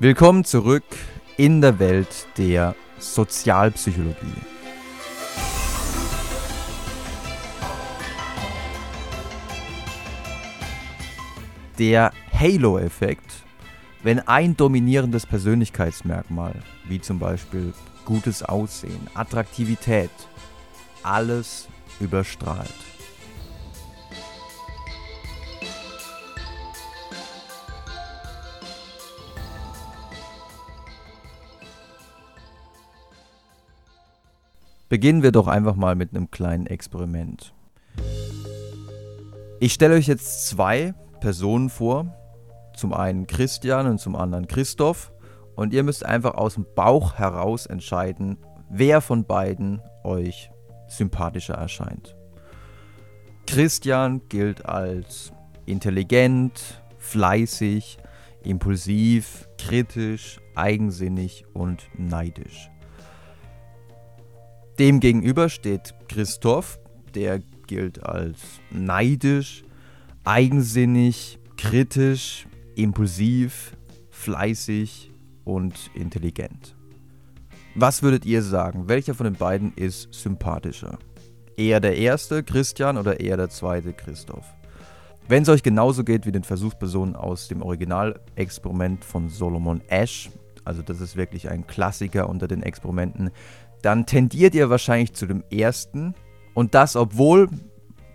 Willkommen zurück in der Welt der Sozialpsychologie. Der Halo-Effekt, wenn ein dominierendes Persönlichkeitsmerkmal, wie zum Beispiel gutes Aussehen, Attraktivität, alles überstrahlt. Beginnen wir doch einfach mal mit einem kleinen Experiment. Ich stelle euch jetzt zwei Personen vor. Zum einen Christian und zum anderen Christoph. Und ihr müsst einfach aus dem Bauch heraus entscheiden, wer von beiden euch sympathischer erscheint. Christian gilt als intelligent, fleißig, impulsiv, kritisch, eigensinnig und neidisch. Demgegenüber steht Christoph, der gilt als neidisch, eigensinnig, kritisch, impulsiv, fleißig und intelligent. Was würdet ihr sagen? Welcher von den beiden ist sympathischer? Eher der erste, Christian, oder eher der zweite, Christoph? Wenn es euch genauso geht wie den Versuchspersonen aus dem Originalexperiment von Solomon Ash, also das ist wirklich ein Klassiker unter den Experimenten, dann tendiert ihr wahrscheinlich zu dem ersten. Und das, obwohl,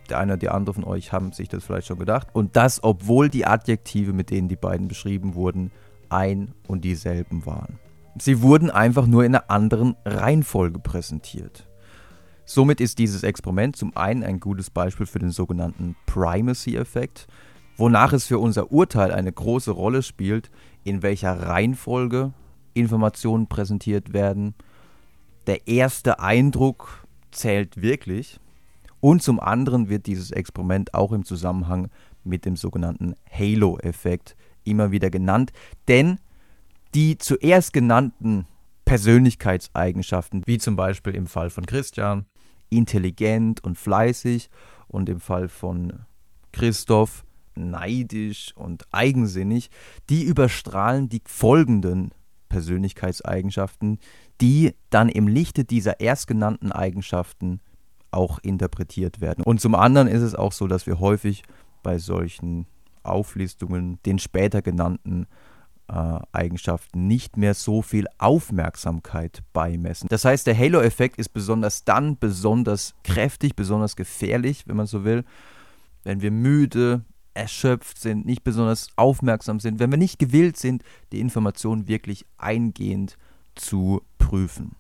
der eine oder die andere von euch haben sich das vielleicht schon gedacht, und das, obwohl die Adjektive, mit denen die beiden beschrieben wurden, ein und dieselben waren. Sie wurden einfach nur in einer anderen Reihenfolge präsentiert. Somit ist dieses Experiment zum einen ein gutes Beispiel für den sogenannten Primacy-Effekt, wonach es für unser Urteil eine große Rolle spielt, in welcher Reihenfolge Informationen präsentiert werden der erste Eindruck zählt wirklich. Und zum anderen wird dieses Experiment auch im Zusammenhang mit dem sogenannten Halo-Effekt immer wieder genannt. Denn die zuerst genannten Persönlichkeitseigenschaften, wie zum Beispiel im Fall von Christian, intelligent und fleißig und im Fall von Christoph neidisch und eigensinnig, die überstrahlen die folgenden Persönlichkeitseigenschaften, die dann im Lichte dieser erstgenannten Eigenschaften auch interpretiert werden. Und zum anderen ist es auch so, dass wir häufig bei solchen Auflistungen den später genannten äh, Eigenschaften nicht mehr so viel Aufmerksamkeit beimessen. Das heißt, der Halo-Effekt ist besonders dann besonders kräftig, besonders gefährlich, wenn man so will, wenn wir müde, erschöpft sind, nicht besonders aufmerksam sind, wenn wir nicht gewillt sind, die Informationen wirklich eingehend zu prüfen.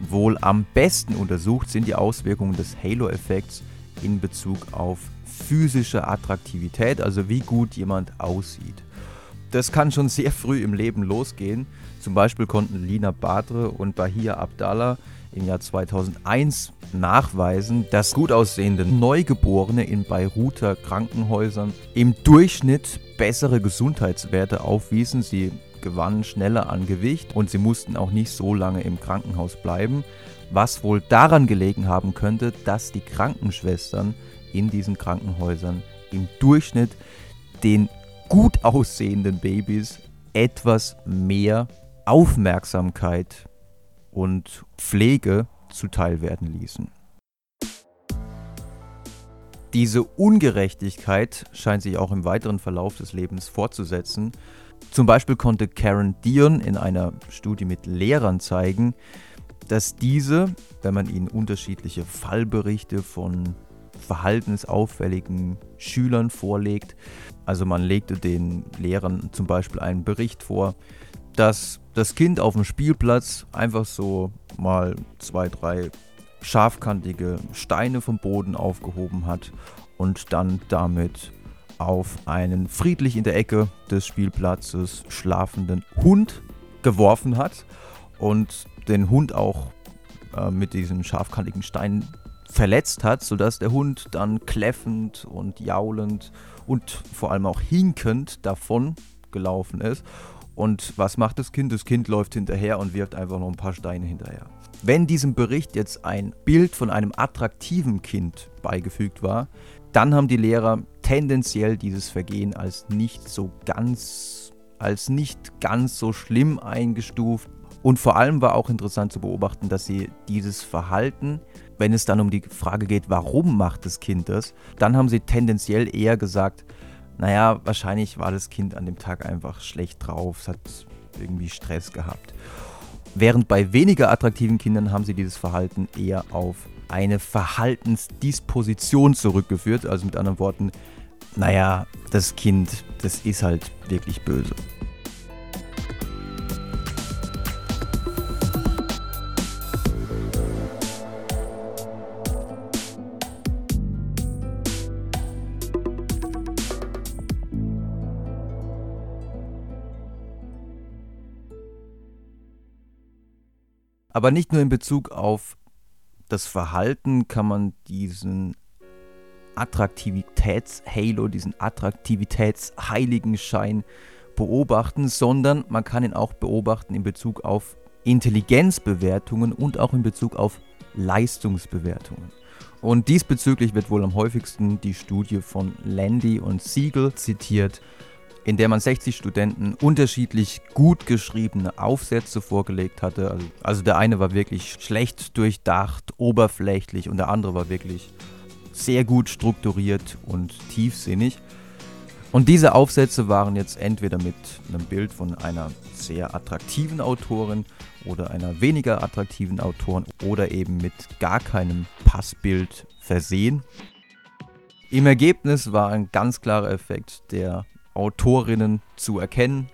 Wohl am besten untersucht sind die Auswirkungen des Halo-Effekts in Bezug auf physische Attraktivität, also wie gut jemand aussieht. Das kann schon sehr früh im Leben losgehen. Zum Beispiel konnten Lina Badre und Bahia Abdallah im Jahr 2001 nachweisen, dass gut aussehende Neugeborene in Beiruter Krankenhäusern im Durchschnitt bessere Gesundheitswerte aufwiesen. Sie gewannen schneller an Gewicht und sie mussten auch nicht so lange im Krankenhaus bleiben, was wohl daran gelegen haben könnte, dass die Krankenschwestern in diesen Krankenhäusern im Durchschnitt den gut aussehenden Babys etwas mehr Aufmerksamkeit und Pflege zuteil werden ließen. Diese Ungerechtigkeit scheint sich auch im weiteren Verlauf des Lebens fortzusetzen. Zum Beispiel konnte Karen Dion in einer Studie mit Lehrern zeigen, dass diese, wenn man ihnen unterschiedliche Fallberichte von verhaltensauffälligen Schülern vorlegt, also man legte den Lehrern zum Beispiel einen Bericht vor, dass das Kind auf dem Spielplatz einfach so mal zwei, drei scharfkantige Steine vom Boden aufgehoben hat und dann damit auf einen friedlich in der Ecke des Spielplatzes schlafenden Hund geworfen hat und den Hund auch äh, mit diesen scharfkantigen Steinen verletzt hat, sodass der Hund dann kläffend und jaulend und vor allem auch hinkend davon gelaufen ist und was macht das Kind? Das Kind läuft hinterher und wirft einfach noch ein paar Steine hinterher. Wenn diesem Bericht jetzt ein Bild von einem attraktiven Kind beigefügt war, dann haben die Lehrer tendenziell dieses Vergehen als nicht so ganz, als nicht ganz so schlimm eingestuft. Und vor allem war auch interessant zu beobachten, dass sie dieses Verhalten, wenn es dann um die Frage geht, warum macht das Kind das, dann haben sie tendenziell eher gesagt, naja, wahrscheinlich war das Kind an dem Tag einfach schlecht drauf, es hat irgendwie Stress gehabt. Während bei weniger attraktiven Kindern haben sie dieses Verhalten eher auf eine Verhaltensdisposition zurückgeführt. Also mit anderen Worten, naja, das Kind, das ist halt wirklich böse. Aber nicht nur in Bezug auf das Verhalten kann man diesen Attraktivitäts-Halo, diesen Attraktivitäts-Heiligenschein beobachten, sondern man kann ihn auch beobachten in Bezug auf Intelligenzbewertungen und auch in Bezug auf Leistungsbewertungen. Und diesbezüglich wird wohl am häufigsten die Studie von Landy und Siegel zitiert, in der man 60 Studenten unterschiedlich gut geschriebene Aufsätze vorgelegt hatte. Also, also der eine war wirklich schlecht durchdacht, oberflächlich und der andere war wirklich sehr gut strukturiert und tiefsinnig. Und diese Aufsätze waren jetzt entweder mit einem Bild von einer sehr attraktiven Autorin oder einer weniger attraktiven Autorin oder eben mit gar keinem Passbild versehen. Im Ergebnis war ein ganz klarer Effekt der Autorinnen zu erkennen.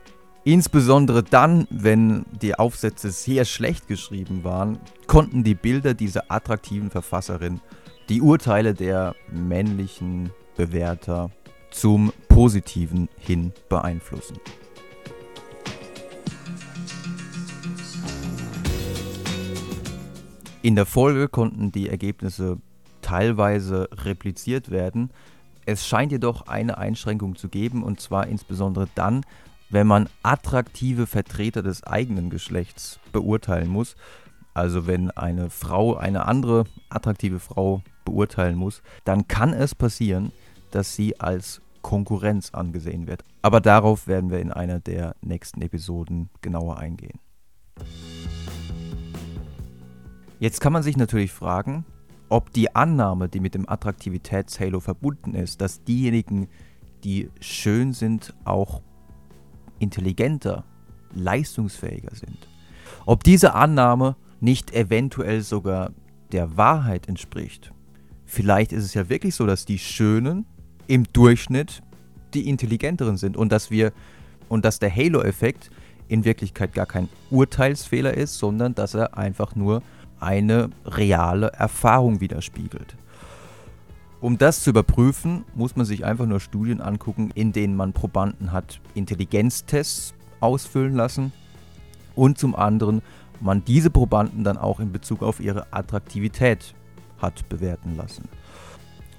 Insbesondere dann, wenn die Aufsätze sehr schlecht geschrieben waren, konnten die Bilder dieser attraktiven Verfasserin die Urteile der männlichen Bewerter zum Positiven hin beeinflussen. In der Folge konnten die Ergebnisse teilweise repliziert werden, es scheint jedoch eine Einschränkung zu geben, und zwar insbesondere dann, wenn man attraktive Vertreter des eigenen Geschlechts beurteilen muss. Also wenn eine Frau eine andere attraktive Frau beurteilen muss, dann kann es passieren, dass sie als Konkurrenz angesehen wird. Aber darauf werden wir in einer der nächsten Episoden genauer eingehen. Jetzt kann man sich natürlich fragen, ob die Annahme, die mit dem Attraktivitätshalo verbunden ist, dass diejenigen, die schön sind, auch intelligenter, leistungsfähiger sind. Ob diese Annahme nicht eventuell sogar der Wahrheit entspricht. Vielleicht ist es ja wirklich so, dass die Schönen im Durchschnitt die intelligenteren sind und dass wir und dass der Halo-Effekt in Wirklichkeit gar kein Urteilsfehler ist, sondern dass er einfach nur eine reale Erfahrung widerspiegelt. Um das zu überprüfen, muss man sich einfach nur Studien angucken, in denen man Probanden hat Intelligenztests ausfüllen lassen und zum anderen man diese Probanden dann auch in Bezug auf ihre Attraktivität hat bewerten lassen.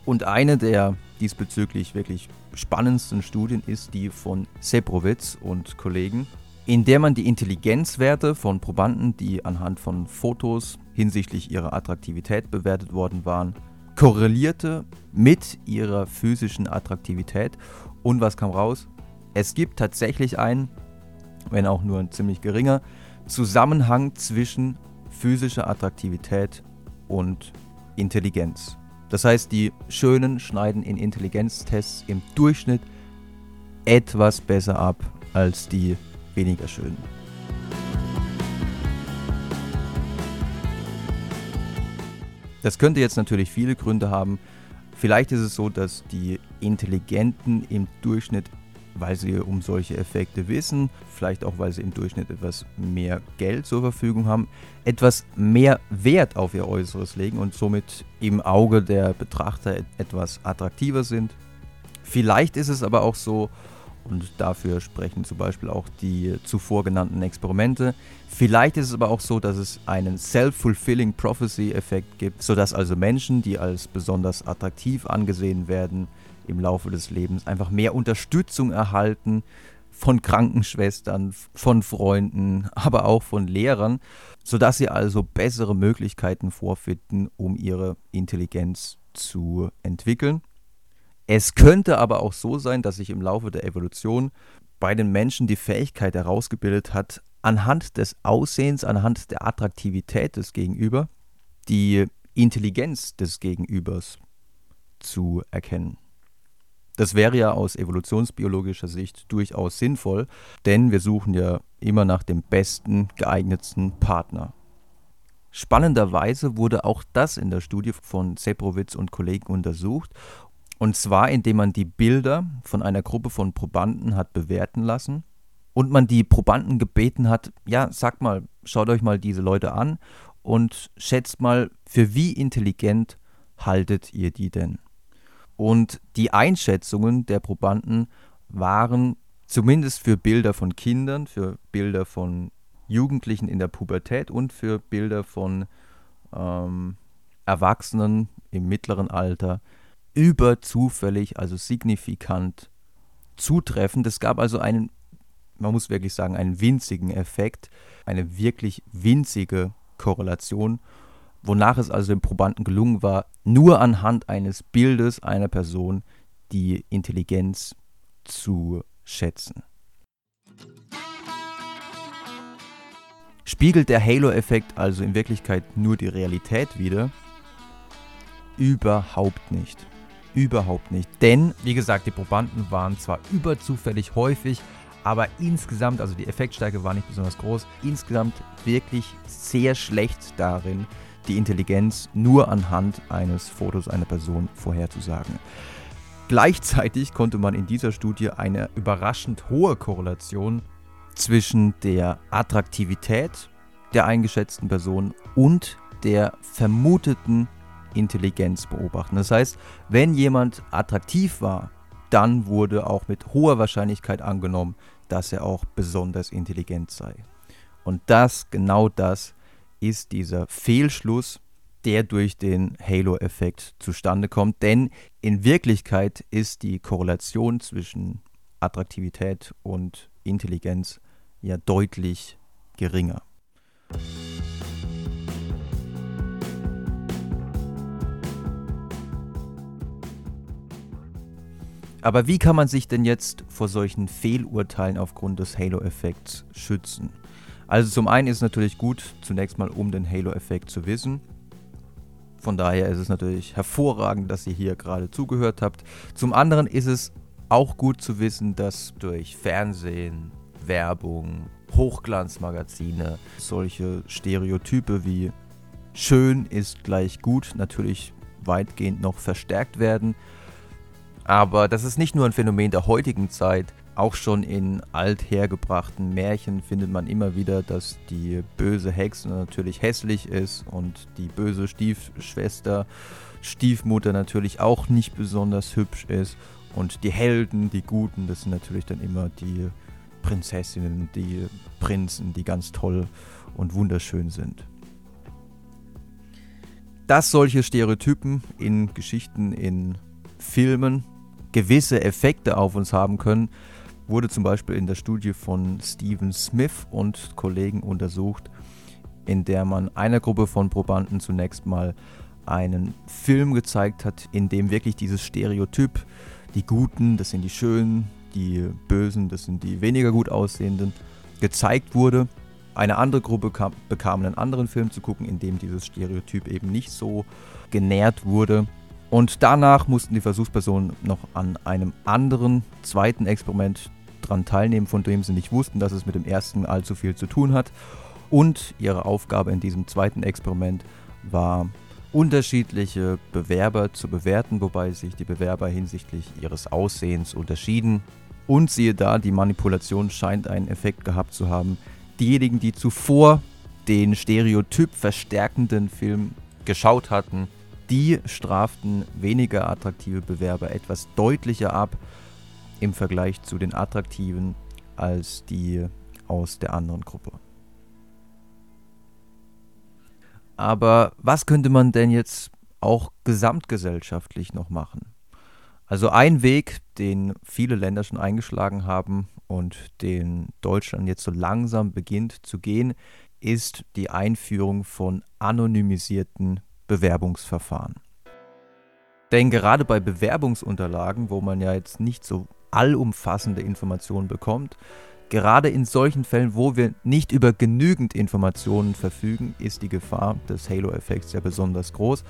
Und eine der diesbezüglich wirklich spannendsten Studien ist die von Seprowitz und Kollegen, in der man die Intelligenzwerte von Probanden, die anhand von Fotos hinsichtlich ihrer Attraktivität bewertet worden waren, korrelierte mit ihrer physischen Attraktivität. Und was kam raus? Es gibt tatsächlich einen, wenn auch nur ein ziemlich geringer, Zusammenhang zwischen physischer Attraktivität und Intelligenz. Das heißt, die Schönen schneiden in Intelligenztests im Durchschnitt etwas besser ab als die weniger schön. Das könnte jetzt natürlich viele Gründe haben. Vielleicht ist es so, dass die Intelligenten im Durchschnitt, weil sie um solche Effekte wissen, vielleicht auch weil sie im Durchschnitt etwas mehr Geld zur Verfügung haben, etwas mehr Wert auf ihr Äußeres legen und somit im Auge der Betrachter etwas attraktiver sind. Vielleicht ist es aber auch so, und dafür sprechen zum Beispiel auch die zuvor genannten Experimente. Vielleicht ist es aber auch so, dass es einen Self-Fulfilling Prophecy-Effekt gibt, sodass also Menschen, die als besonders attraktiv angesehen werden, im Laufe des Lebens einfach mehr Unterstützung erhalten von Krankenschwestern, von Freunden, aber auch von Lehrern, sodass sie also bessere Möglichkeiten vorfinden, um ihre Intelligenz zu entwickeln. Es könnte aber auch so sein, dass sich im Laufe der Evolution bei den Menschen die Fähigkeit herausgebildet hat, anhand des Aussehens, anhand der Attraktivität des Gegenüber, die Intelligenz des Gegenübers zu erkennen. Das wäre ja aus evolutionsbiologischer Sicht durchaus sinnvoll, denn wir suchen ja immer nach dem besten geeignetsten Partner. Spannenderweise wurde auch das in der Studie von Seprowitz und Kollegen untersucht, und zwar indem man die Bilder von einer Gruppe von Probanden hat bewerten lassen und man die Probanden gebeten hat, ja, sagt mal, schaut euch mal diese Leute an und schätzt mal, für wie intelligent haltet ihr die denn? Und die Einschätzungen der Probanden waren zumindest für Bilder von Kindern, für Bilder von Jugendlichen in der Pubertät und für Bilder von ähm, Erwachsenen im mittleren Alter überzufällig, also signifikant zutreffend. Es gab also einen, man muss wirklich sagen, einen winzigen Effekt, eine wirklich winzige Korrelation wonach es also dem Probanden gelungen war, nur anhand eines Bildes einer Person die Intelligenz zu schätzen. Spiegelt der Halo-Effekt also in Wirklichkeit nur die Realität wider? Überhaupt nicht. Überhaupt nicht. Denn, wie gesagt, die Probanden waren zwar überzufällig häufig, aber insgesamt, also die Effektstärke war nicht besonders groß, insgesamt wirklich sehr schlecht darin, die Intelligenz nur anhand eines Fotos einer Person vorherzusagen. Gleichzeitig konnte man in dieser Studie eine überraschend hohe Korrelation zwischen der Attraktivität der eingeschätzten Person und der vermuteten Intelligenz beobachten. Das heißt, wenn jemand attraktiv war, dann wurde auch mit hoher Wahrscheinlichkeit angenommen, dass er auch besonders intelligent sei. Und das, genau das, ist dieser Fehlschluss, der durch den Halo-Effekt zustande kommt. Denn in Wirklichkeit ist die Korrelation zwischen Attraktivität und Intelligenz ja deutlich geringer. Aber wie kann man sich denn jetzt vor solchen Fehlurteilen aufgrund des Halo-Effekts schützen? Also zum einen ist es natürlich gut, zunächst mal um den Halo-Effekt zu wissen. Von daher ist es natürlich hervorragend, dass ihr hier gerade zugehört habt. Zum anderen ist es auch gut zu wissen, dass durch Fernsehen, Werbung, Hochglanzmagazine solche Stereotype wie schön ist gleich gut natürlich weitgehend noch verstärkt werden. Aber das ist nicht nur ein Phänomen der heutigen Zeit, auch schon in althergebrachten Märchen findet man immer wieder, dass die böse Hexe natürlich hässlich ist und die böse Stiefschwester, Stiefmutter natürlich auch nicht besonders hübsch ist. Und die Helden, die Guten, das sind natürlich dann immer die Prinzessinnen, die Prinzen, die ganz toll und wunderschön sind. Dass solche Stereotypen in Geschichten, in Filmen gewisse Effekte auf uns haben können, wurde zum Beispiel in der Studie von Stephen Smith und Kollegen untersucht, in der man einer Gruppe von Probanden zunächst mal einen Film gezeigt hat, in dem wirklich dieses Stereotyp, die Guten, das sind die Schönen, die Bösen, das sind die weniger gut aussehenden, gezeigt wurde. Eine andere Gruppe kam, bekam einen anderen Film zu gucken, in dem dieses Stereotyp eben nicht so genährt wurde. Und danach mussten die Versuchspersonen noch an einem anderen zweiten Experiment dran teilnehmen, von dem sie nicht wussten, dass es mit dem ersten allzu viel zu tun hat. Und ihre Aufgabe in diesem zweiten Experiment war, unterschiedliche Bewerber zu bewerten, wobei sich die Bewerber hinsichtlich ihres Aussehens unterschieden. Und siehe da, die Manipulation scheint einen Effekt gehabt zu haben. Diejenigen, die zuvor den Stereotyp verstärkenden Film geschaut hatten, die straften weniger attraktive Bewerber etwas deutlicher ab im Vergleich zu den attraktiven als die aus der anderen Gruppe. Aber was könnte man denn jetzt auch gesamtgesellschaftlich noch machen? Also ein Weg, den viele Länder schon eingeschlagen haben und den Deutschland jetzt so langsam beginnt zu gehen, ist die Einführung von anonymisierten Bewerbungsverfahren. Denn gerade bei Bewerbungsunterlagen, wo man ja jetzt nicht so allumfassende Informationen bekommt, gerade in solchen Fällen, wo wir nicht über genügend Informationen verfügen, ist die Gefahr des Halo-Effekts ja besonders groß.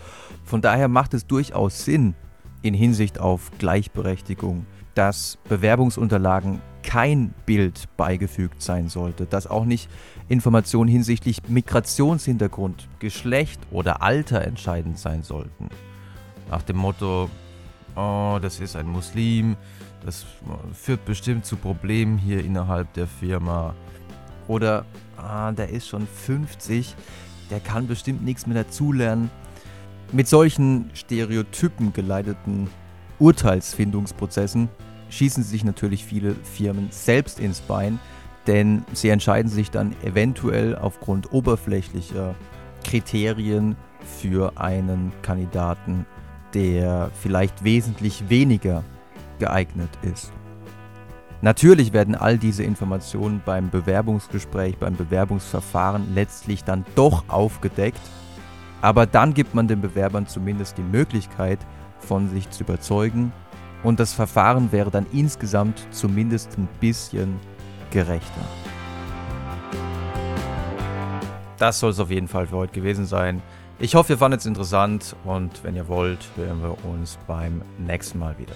Von daher macht es durchaus Sinn, in Hinsicht auf Gleichberechtigung, dass Bewerbungsunterlagen kein Bild beigefügt sein sollte, dass auch nicht Informationen hinsichtlich Migrationshintergrund, Geschlecht oder Alter entscheidend sein sollten. Nach dem Motto, oh, das ist ein Muslim, das führt bestimmt zu Problemen hier innerhalb der Firma. Oder, ah, der ist schon 50, der kann bestimmt nichts mehr dazulernen. Mit solchen Stereotypen geleiteten Urteilsfindungsprozessen schießen sich natürlich viele Firmen selbst ins Bein, denn sie entscheiden sich dann eventuell aufgrund oberflächlicher Kriterien für einen Kandidaten, der vielleicht wesentlich weniger geeignet ist. Natürlich werden all diese Informationen beim Bewerbungsgespräch, beim Bewerbungsverfahren letztlich dann doch aufgedeckt, aber dann gibt man den Bewerbern zumindest die Möglichkeit, von sich zu überzeugen und das Verfahren wäre dann insgesamt zumindest ein bisschen gerechter. Das soll es auf jeden Fall für heute gewesen sein. Ich hoffe, ihr fandet es interessant und wenn ihr wollt, hören wir uns beim nächsten Mal wieder.